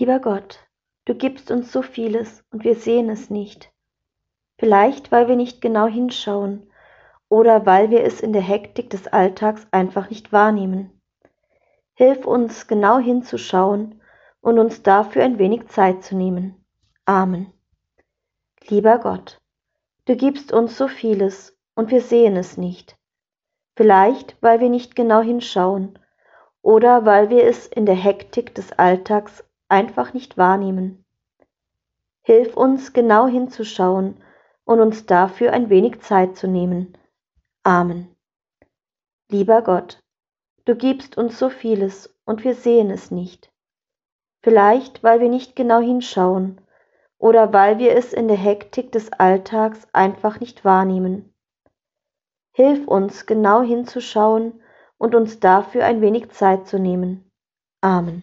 Lieber Gott, du gibst uns so vieles und wir sehen es nicht. Vielleicht, weil wir nicht genau hinschauen oder weil wir es in der Hektik des Alltags einfach nicht wahrnehmen. Hilf uns, genau hinzuschauen und uns dafür ein wenig Zeit zu nehmen. Amen. Lieber Gott, du gibst uns so vieles und wir sehen es nicht. Vielleicht, weil wir nicht genau hinschauen oder weil wir es in der Hektik des Alltags einfach nicht wahrnehmen. Hilf uns genau hinzuschauen und uns dafür ein wenig Zeit zu nehmen. Amen. Lieber Gott, du gibst uns so vieles und wir sehen es nicht. Vielleicht, weil wir nicht genau hinschauen oder weil wir es in der Hektik des Alltags einfach nicht wahrnehmen. Hilf uns genau hinzuschauen und uns dafür ein wenig Zeit zu nehmen. Amen.